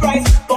price.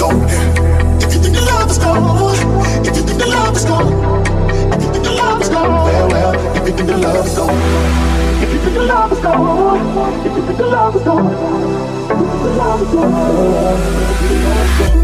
You think the love's gone, yeah. If you think the love is gone, if you think the love is gone, if you think the love is gone. If you think the love is gone, if you think the love is gone, if you think the love is gone, if you think the love is gone.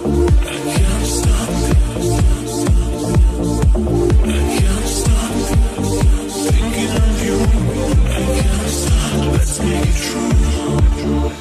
Let's make it true.